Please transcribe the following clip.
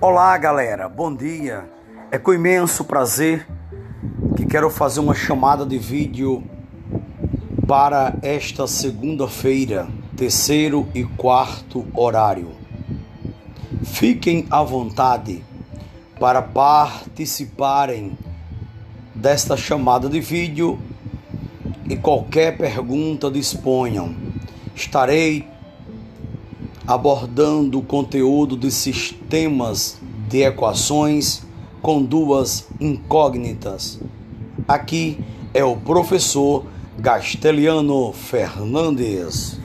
Olá, galera. Bom dia. É com imenso prazer que quero fazer uma chamada de vídeo para esta segunda-feira, terceiro e quarto horário. Fiquem à vontade para participarem desta chamada de vídeo e qualquer pergunta disponham. Estarei abordando o conteúdo de sistemas de equações com duas incógnitas. Aqui é o professor Gasteliano Fernandes.